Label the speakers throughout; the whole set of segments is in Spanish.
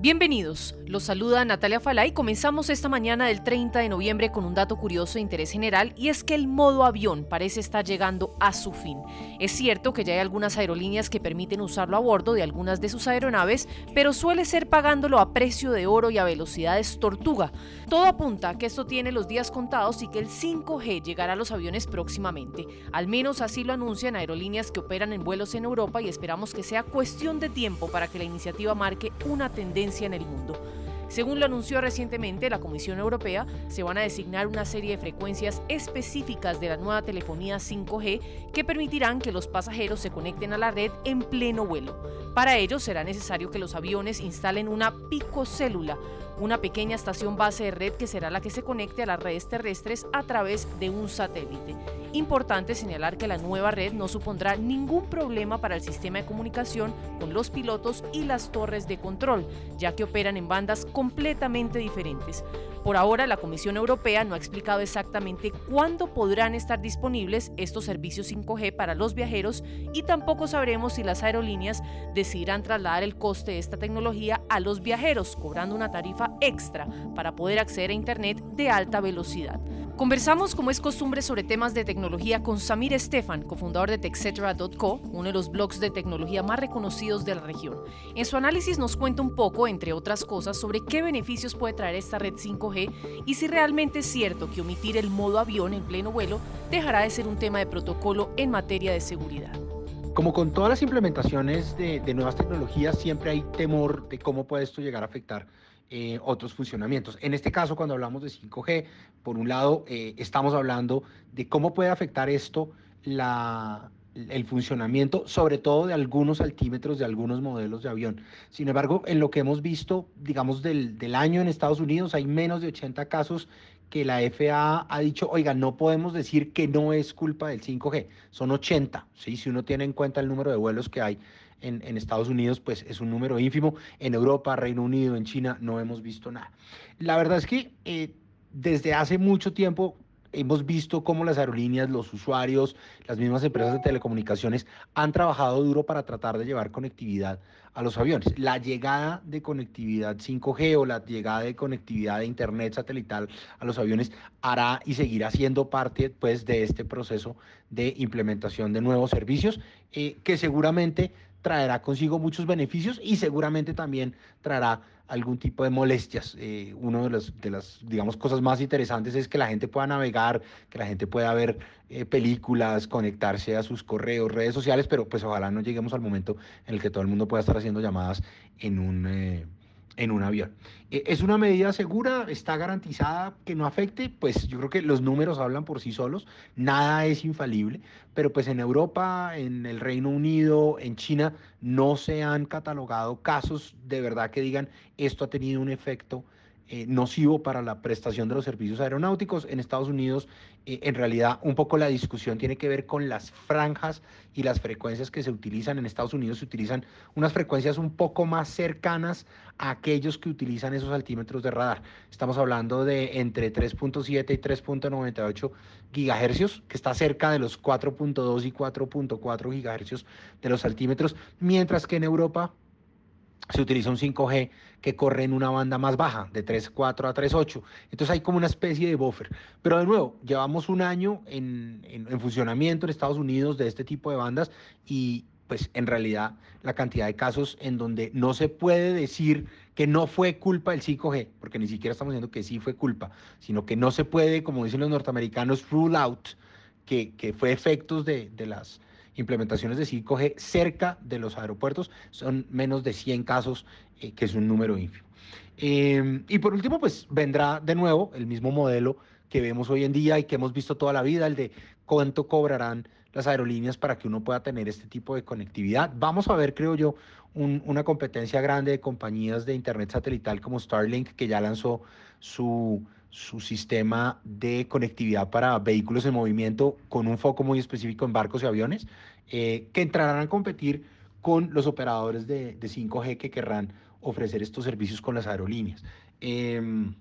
Speaker 1: Bienvenidos, los saluda Natalia Falay. Comenzamos esta mañana del 30 de noviembre con un dato curioso de interés general y es que el modo avión parece estar llegando a su fin. Es cierto que ya hay algunas aerolíneas que permiten usarlo a bordo de algunas de sus aeronaves, pero suele ser pagándolo a precio de oro y a velocidades tortuga. Todo apunta a que esto tiene los días contados y que el 5G llegará a los aviones próximamente. Al menos así lo anuncian aerolíneas que operan en vuelos en Europa y esperamos que sea cuestión de tiempo para que la iniciativa marque una tendencia en el mundo. Según lo anunció recientemente la Comisión Europea, se van a designar una serie de frecuencias específicas de la nueva telefonía 5G que permitirán que los pasajeros se conecten a la red en pleno vuelo. Para ello será necesario que los aviones instalen una picocélula, una pequeña estación base de red que será la que se conecte a las redes terrestres a través de un satélite. Importante señalar que la nueva red no supondrá ningún problema para el sistema de comunicación con los pilotos y las torres de control, ya que operan en bandas completamente diferentes. Por ahora, la Comisión Europea no ha explicado exactamente cuándo podrán estar disponibles estos servicios 5G para los viajeros y tampoco sabremos si las aerolíneas decidirán trasladar el coste de esta tecnología a los viajeros, cobrando una tarifa extra para poder acceder a Internet de alta velocidad. Conversamos, como es costumbre, sobre temas de tecnología con Samir Estefan, cofundador de TechCetera.co, uno de los blogs de tecnología más reconocidos de la región. En su análisis nos cuenta un poco, entre otras cosas, sobre qué beneficios puede traer esta red 5G y si realmente es cierto que omitir el modo avión en pleno vuelo dejará de ser un tema de protocolo en materia de seguridad.
Speaker 2: Como con todas las implementaciones de, de nuevas tecnologías, siempre hay temor de cómo puede esto llegar a afectar eh, otros funcionamientos. En este caso, cuando hablamos de 5G, por un lado, eh, estamos hablando de cómo puede afectar esto el funcionamiento, sobre todo de algunos altímetros de algunos modelos de avión. Sin embargo, en lo que hemos visto, digamos, del, del año en Estados Unidos, hay menos de 80 casos que la FAA ha dicho, oiga, no podemos decir que no es culpa del 5G, son 80, ¿sí? si uno tiene en cuenta el número de vuelos que hay en, Estados Unidos pues es un número ínfimo, en Europa, Reino Unido, en China no hemos visto nada. La verdad es que eh, desde hace mucho tiempo hemos visto cómo las aerolíneas, los usuarios, las mismas empresas de telecomunicaciones han trabajado duro para tratar de llevar conectividad a los aviones. La llegada de conectividad 5G o la llegada de conectividad de Internet satelital a los aviones hará y seguirá siendo parte pues, de este proceso de implementación de nuevos servicios eh, que seguramente traerá consigo muchos beneficios y seguramente también traerá algún tipo de molestias. Eh, una de las, de las, digamos, cosas más interesantes es que la gente pueda navegar, que la gente pueda ver eh, películas, conectarse a sus correos, redes sociales, pero pues ojalá no lleguemos al momento en el que todo el mundo pueda estar haciendo llamadas en un... Eh, en un avión. Eh, ¿Es una medida segura? ¿Está garantizada que no afecte? Pues yo creo que los números hablan por sí solos, nada es infalible, pero pues en Europa, en el Reino Unido, en China, no se han catalogado casos de verdad que digan esto ha tenido un efecto eh, nocivo para la prestación de los servicios aeronáuticos. En Estados Unidos, eh, en realidad, un poco la discusión tiene que ver con las franjas y las frecuencias que se utilizan. En Estados Unidos se utilizan unas frecuencias un poco más cercanas a aquellos que utilizan esos altímetros de radar. Estamos hablando de entre 3.7 y 3.98 gigahercios, que está cerca de los 4.2 y 4.4 gigahercios de los altímetros, mientras que en Europa se utiliza un 5G que corre en una banda más baja, de 3.4 a 3.8. Entonces hay como una especie de buffer. Pero de nuevo, llevamos un año en, en, funcionamiento en Estados Unidos de este tipo de bandas y pues en realidad la cantidad de casos en donde no se puede decir que no fue culpa del 5G, porque ni siquiera estamos diciendo que sí fue culpa, sino que no se puede, como dicen los norteamericanos, rule out, que, que fue efectos de, de las implementaciones de 5G cerca de los aeropuertos. Son menos de 100 casos, eh, que es un número ínfimo. Em, y por último, pues vendrá de nuevo el mismo modelo que vemos hoy en día y que hemos visto toda la vida, el de cuánto cobrarán las aerolíneas para que uno pueda tener este tipo de conectividad. Vamos a ver, creo yo, una competencia grande de compañías de Internet satelital como Starlink, que ya lanzó su, su sistema de conectividad para vehículos en movimiento con un foco muy específico en barcos y aviones, eh, que entrarán a competir con los operadores de, de, 5G que querrán ofrecer estos servicios con las aerolíneas. Em,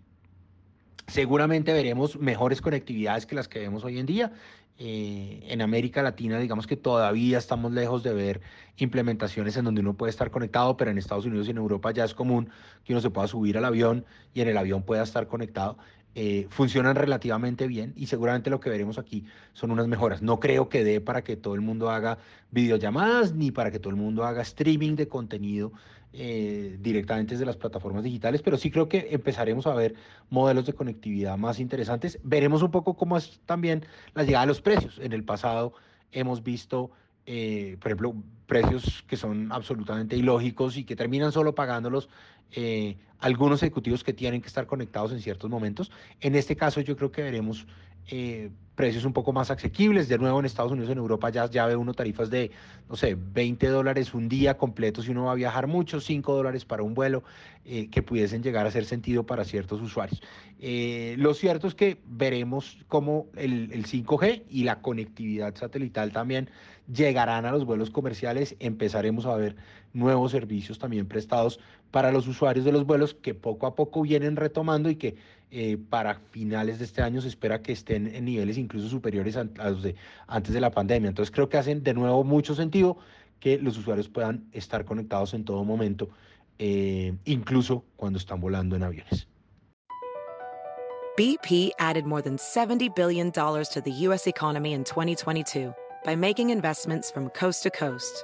Speaker 2: seguramente veremos mejores conectividades que las que vemos hoy en día eh, en América Latina, digamos que todavía estamos lejos de ver implementaciones en donde uno puede estar conectado, pero en Estados Unidos y en Europa ya es común que uno se pueda subir al avión y en el avión pueda estar conectado. Eh, funcionan relativamente bien y seguramente lo que veremos aquí son unas mejoras. No creo que dé para que todo el mundo haga videollamadas ni para que todo el mundo haga streaming de contenido eh, directamente desde las plataformas digitales, pero sí creo que empezaremos a ver modelos de conectividad más interesantes. Veremos un poco cómo es también la llegada de los precios. En el pasado hemos visto eh, por ejemplo, precios que son absolutamente ilógicos y que terminan solo pagándolos eh, algunos ejecutivos que tienen que estar conectados en ciertos momentos. En este caso yo creo que veremos eh, precios un poco más asequibles. De nuevo en Estados Unidos, en Europa ya, ya ve uno tarifas de, no sé, 20 dólares un día completo si uno va a viajar mucho, 5 dólares para un vuelo, eh, que pudiesen llegar a hacer sentido para ciertos usuarios. Eh, lo cierto es que veremos cómo el, el 5G y la conectividad satelital también llegarán a los vuelos comerciales. Empezaremos a ver nuevos servicios también prestados para los usuarios de los vuelos que poco a poco vienen retomando y que eh, para finales de este año se espera que estén en niveles incluso superiores a, los de antes de la pandemia. Entonces creo que hacen de nuevo mucho sentido que los usuarios puedan estar conectados en todo momento, eh, incluso cuando están volando en aviones.
Speaker 3: BP added more than $70 billion to the U.S. economy in 2022 by making investments from coast to coast.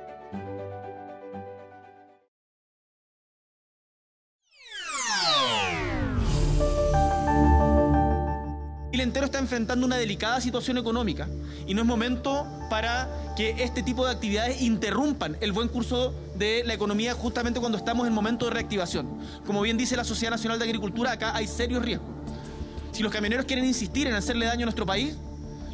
Speaker 4: Chile entero está enfrentando una delicada situación económica y no es momento para que este tipo de actividades interrumpan el buen curso de la economía justamente cuando estamos en momento de reactivación. Como bien dice la Sociedad Nacional de Agricultura, acá hay serios riesgos. Si los camioneros quieren insistir en hacerle daño a nuestro país,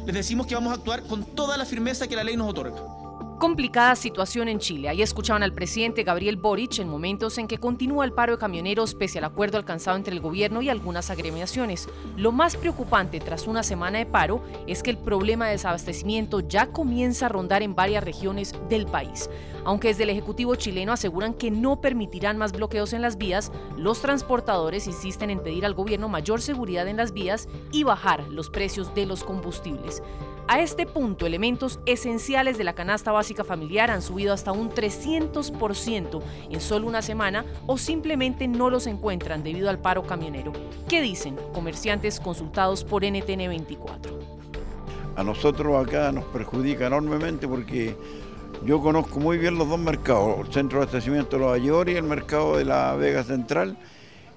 Speaker 4: les decimos que vamos a actuar con toda la firmeza que la ley nos otorga.
Speaker 1: Complicada situación en Chile. Ahí escuchaban al presidente Gabriel Boric en momentos en que continúa el paro de camioneros pese al acuerdo alcanzado entre el gobierno y algunas agremiaciones. Lo más preocupante tras una semana de paro es que el problema de desabastecimiento ya comienza a rondar en varias regiones del país. Aunque desde el Ejecutivo chileno aseguran que no permitirán más bloqueos en las vías, los transportadores insisten en pedir al gobierno mayor seguridad en las vías y bajar los precios de los combustibles. A este punto, elementos esenciales de la canasta básica familiar han subido hasta un 300% en solo una semana o simplemente no los encuentran debido al paro camionero. ¿Qué dicen comerciantes consultados por NTN 24?
Speaker 5: A nosotros acá nos perjudica enormemente porque yo conozco muy bien los dos mercados, el centro de abastecimiento de Nueva York y el mercado de la Vega Central.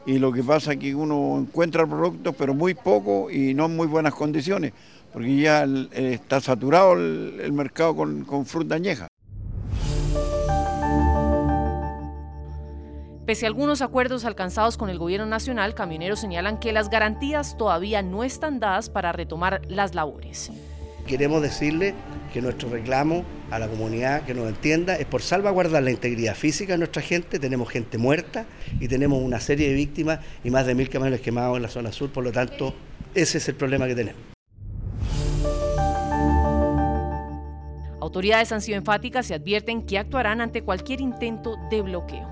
Speaker 5: Y lo que pasa es que uno encuentra productos, pero muy poco y no en muy buenas condiciones porque ya eh, está saturado el, mercado con, con fruta añeja.
Speaker 1: Pese a algunos acuerdos alcanzados con el gobierno nacional, camioneros señalan que las garantías todavía no están dadas para retomar las labores.
Speaker 6: Queremos decirle que nuestro reclamo a la comunidad que nos entienda es por salvaguardar la integridad física de nuestra gente. Tenemos gente muerta y tenemos una serie de víctimas y más de mil camiones quemados en la zona sur. Por lo tanto, ese es el problema que tenemos.
Speaker 1: Autoridades han sido enfáticas y advierten que actuarán ante cualquier intento de bloqueo.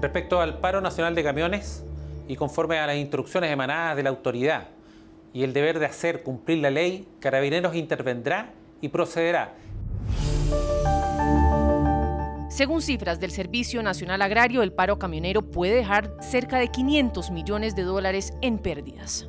Speaker 7: Respecto al paro nacional de camiones y conforme a las instrucciones emanadas de la autoridad y el deber de hacer cumplir la ley, Carabineros intervendrá y procederá.
Speaker 1: Según cifras del Servicio Nacional Agrario, el paro camionero puede dejar cerca de 500 millones de dólares en pérdidas.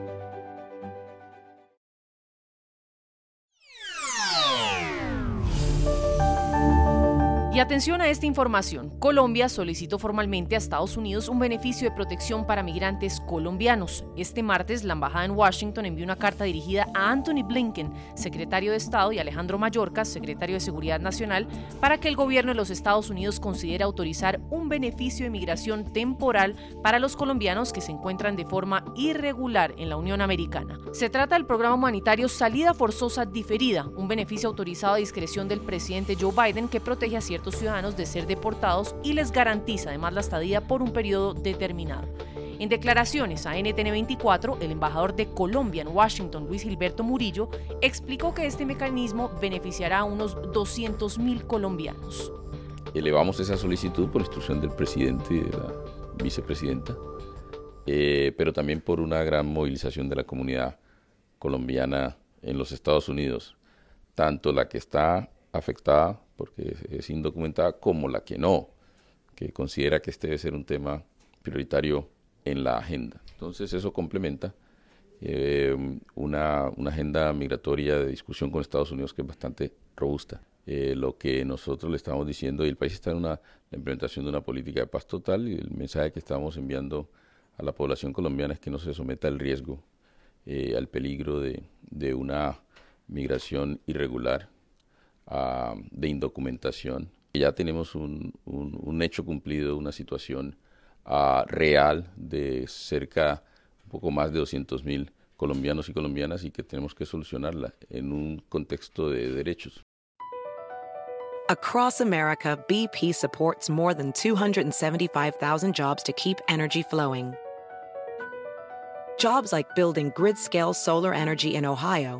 Speaker 1: Atención a esta información. Colombia solicitó formalmente a Estados Unidos un beneficio de protección para migrantes colombianos. Este martes, la embajada en Washington envió una carta dirigida a Anthony Blinken, secretario de Estado, y Alejandro Mayorkas, secretario de Seguridad Nacional, para que el gobierno de los Estados Unidos considere autorizar un beneficio de migración temporal para los colombianos que se encuentran de forma irregular en la Unión Americana. Se trata del programa humanitario Salida Forzosa Diferida, un beneficio autorizado a discreción del presidente Joe Biden que protege a ciertos ciudadanos de ser deportados y les garantiza además la estadía por un periodo determinado. En declaraciones a NTN24, el embajador de Colombia en Washington, Luis Gilberto Murillo, explicó que este mecanismo beneficiará a unos 200.000 colombianos.
Speaker 8: Elevamos esa solicitud por instrucción del presidente y de la vicepresidenta, eh, pero también por una gran movilización de la comunidad colombiana en los Estados Unidos, tanto la que está afectada porque es indocumentada, como la que no, que considera que este debe ser un tema prioritario en la agenda. Entonces eso complementa eh, una, agenda migratoria de discusión con Estados Unidos que es bastante robusta. Eh, lo que nosotros le estamos diciendo, y el país está en una, la implementación de una política de paz total, y el mensaje que estamos enviando a la población colombiana es que no se someta al riesgo, eh, al peligro de, de una migración irregular de indocumentación. Ya tenemos un, un, hecho cumplido, una situación uh, real de cerca, un poco más de 200 mil colombianos y colombianas y que tenemos que solucionarla en un contexto de derechos.
Speaker 3: Across America, BP supports more than 275,000 jobs to keep energy flowing. Jobs like building grid-scale solar energy in Ohio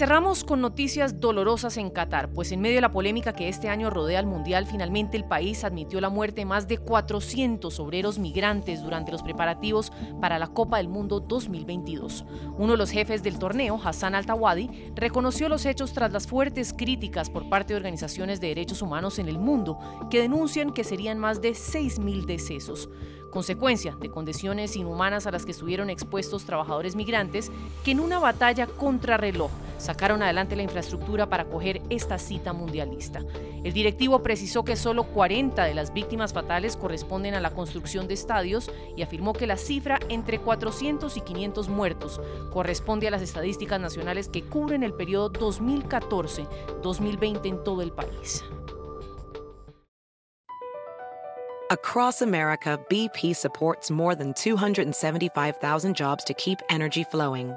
Speaker 1: Cerramos con noticias dolorosas en Qatar, pues en medio de la polémica que este año rodea al Mundial, finalmente el país admitió la muerte de más de 400 obreros migrantes durante los preparativos para la Copa del Mundo 2022. Uno de los jefes del torneo, Hassan Al-Tawadi, reconoció los hechos tras las fuertes críticas por parte de organizaciones de derechos humanos en el mundo, que denuncian que serían más de 6.000 decesos consecuencia de condiciones inhumanas a las que estuvieron expuestos trabajadores migrantes que en una batalla contrarreloj sacaron adelante la infraestructura para acoger esta cita mundialista. El directivo precisó que solo 40 de las víctimas fatales corresponden a la construcción de estadios y afirmó que la cifra entre 400 y 500 muertos corresponde a las estadísticas nacionales que cubren el periodo 2014-2020 en todo el país.
Speaker 3: Across America, BP supports more than 275,000 jobs to keep energy flowing.